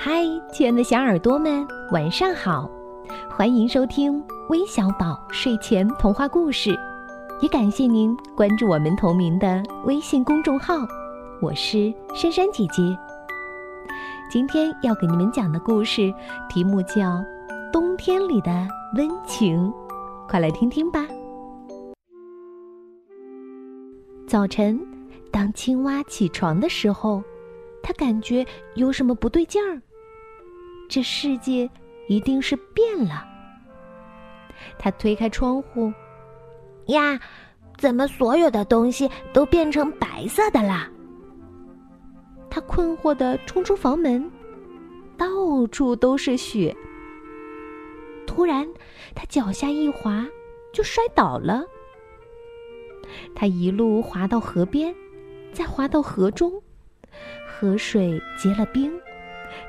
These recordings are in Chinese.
嗨，亲爱的小耳朵们，晚上好！欢迎收听微小宝睡前童话故事，也感谢您关注我们同名的微信公众号。我是珊珊姐姐。今天要给你们讲的故事题目叫《冬天里的温情》，快来听听吧。早晨，当青蛙起床的时候，它感觉有什么不对劲儿。这世界一定是变了。他推开窗户，呀，怎么所有的东西都变成白色的啦？他困惑的冲出房门，到处都是雪。突然，他脚下一滑，就摔倒了。他一路滑到河边，再滑到河中，河水结了冰。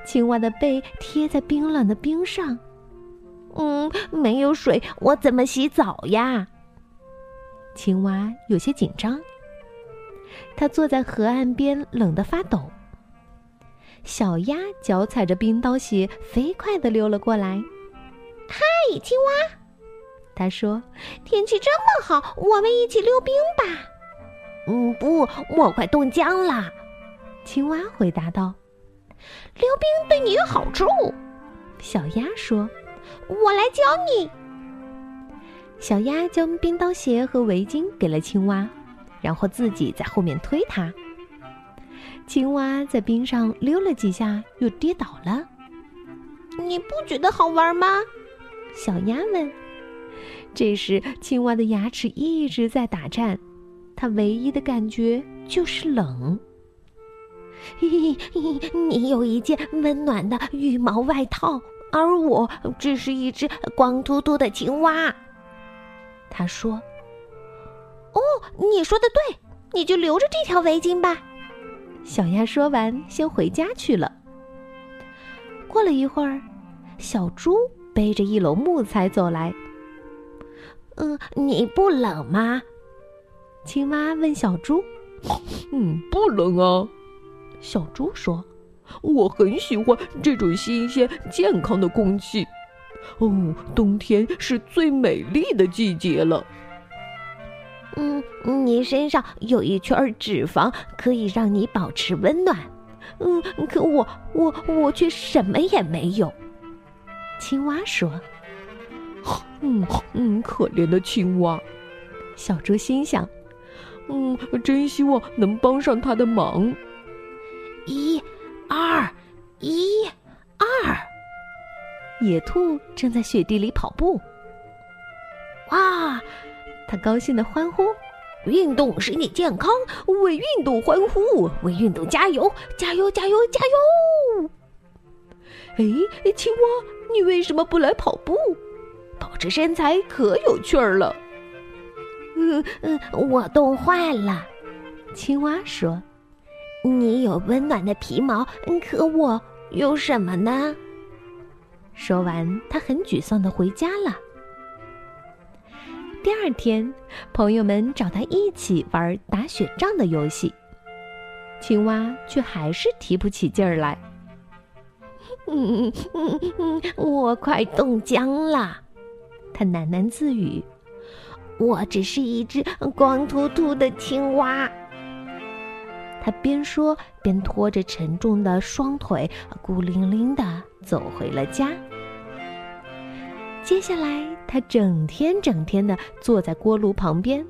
青蛙的背贴在冰冷的冰上，嗯，没有水，我怎么洗澡呀？青蛙有些紧张。它坐在河岸边，冷得发抖。小鸭脚踩着冰刀鞋，飞快地溜了过来。嗨，青蛙，他说：“天气这么好，我们一起溜冰吧。”嗯，不，我快冻僵了。青蛙回答道。溜冰对你有好处，小鸭说：“我来教你。”小鸭将冰刀鞋和围巾给了青蛙，然后自己在后面推它。青蛙在冰上溜了几下，又跌倒了。你不觉得好玩吗？小鸭问。这时，青蛙的牙齿一直在打颤，它唯一的感觉就是冷。嘿嘿，你有一件温暖的羽毛外套，而我只是一只光秃秃的青蛙。他说：“哦，你说的对，你就留着这条围巾吧。”小鸭说完，先回家去了。过了一会儿，小猪背着一篓木材走来。“嗯，你不冷吗？”青蛙问小猪。“嗯，不冷啊。”小猪说：“我很喜欢这种新鲜、健康的空气。哦，冬天是最美丽的季节了。”嗯，你身上有一圈脂肪，可以让你保持温暖。嗯，可我我我却什么也没有。”青蛙说。“嗯嗯，可怜的青蛙。”小猪心想。“嗯，真希望能帮上他的忙。”野兔正在雪地里跑步。哇，他高兴的欢呼：“运动使你健康，为运动欢呼，为运动加油，加油，加油，加油！”哎，青蛙，你为什么不来跑步？保持身材可有趣儿了。嗯嗯，我冻坏了。青蛙说。你有温暖的皮毛，可我有什么呢？说完，他很沮丧的回家了。第二天，朋友们找他一起玩打雪仗的游戏，青蛙却还是提不起劲儿来。嗯嗯嗯，我快冻僵了，他喃喃自语：“我只是一只光秃秃的青蛙。”他边说边拖着沉重的双腿，孤零零的走回了家。接下来，他整天整天的坐在锅炉旁边，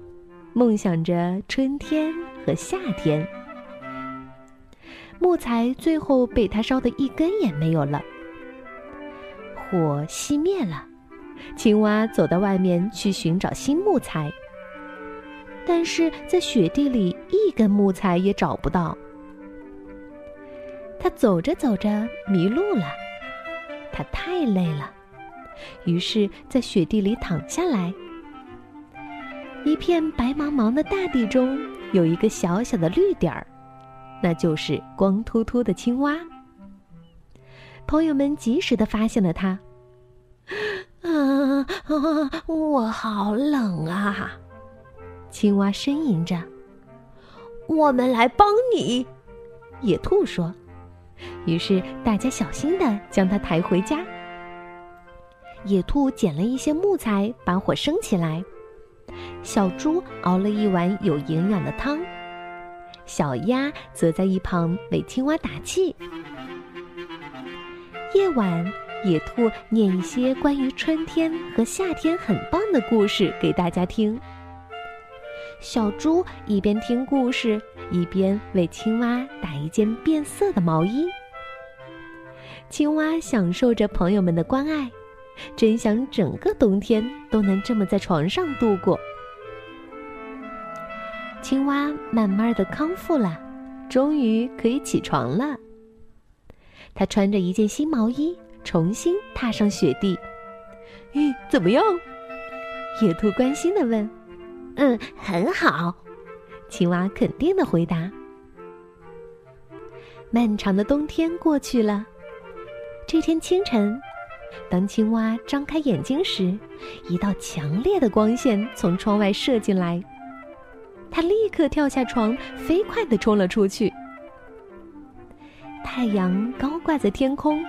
梦想着春天和夏天。木材最后被他烧得一根也没有了，火熄灭了。青蛙走到外面去寻找新木材。但是在雪地里，一根木材也找不到。他走着走着迷路了，他太累了，于是，在雪地里躺下来。一片白茫茫的大地中，有一个小小的绿点儿，那就是光秃秃的青蛙。朋友们及时的发现了它。啊，我好冷啊！青蛙呻吟着：“我们来帮你。”野兔说：“于是大家小心的将它抬回家。野兔捡了一些木材，把火生起来。小猪熬了一碗有营养的汤，小鸭则在一旁为青蛙打气。夜晚，野兔念一些关于春天和夏天很棒的故事给大家听。小猪一边听故事，一边为青蛙打一件变色的毛衣。青蛙享受着朋友们的关爱，真想整个冬天都能这么在床上度过。青蛙慢慢的康复了，终于可以起床了。它穿着一件新毛衣，重新踏上雪地。咦，怎么样？野兔关心的问。“嗯，很好。”青蛙肯定的回答。漫长的冬天过去了。这天清晨，当青蛙张开眼睛时，一道强烈的光线从窗外射进来。它立刻跳下床，飞快地冲了出去。太阳高挂在天空，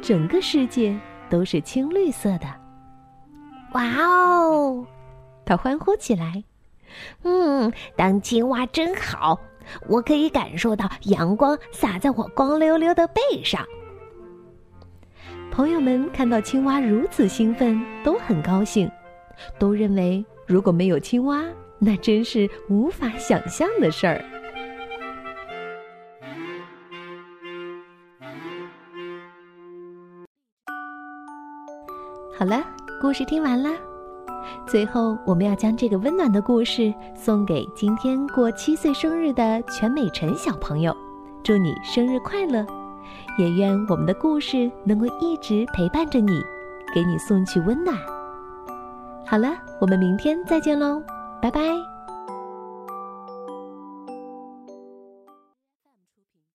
整个世界都是青绿色的。哇哦！他欢呼起来。嗯，当青蛙真好，我可以感受到阳光洒在我光溜溜的背上。朋友们看到青蛙如此兴奋，都很高兴，都认为如果没有青蛙。那真是无法想象的事儿。好了，故事听完了。最后，我们要将这个温暖的故事送给今天过七岁生日的全美辰小朋友，祝你生日快乐！也愿我们的故事能够一直陪伴着你，给你送去温暖。好了，我们明天再见喽。拜拜。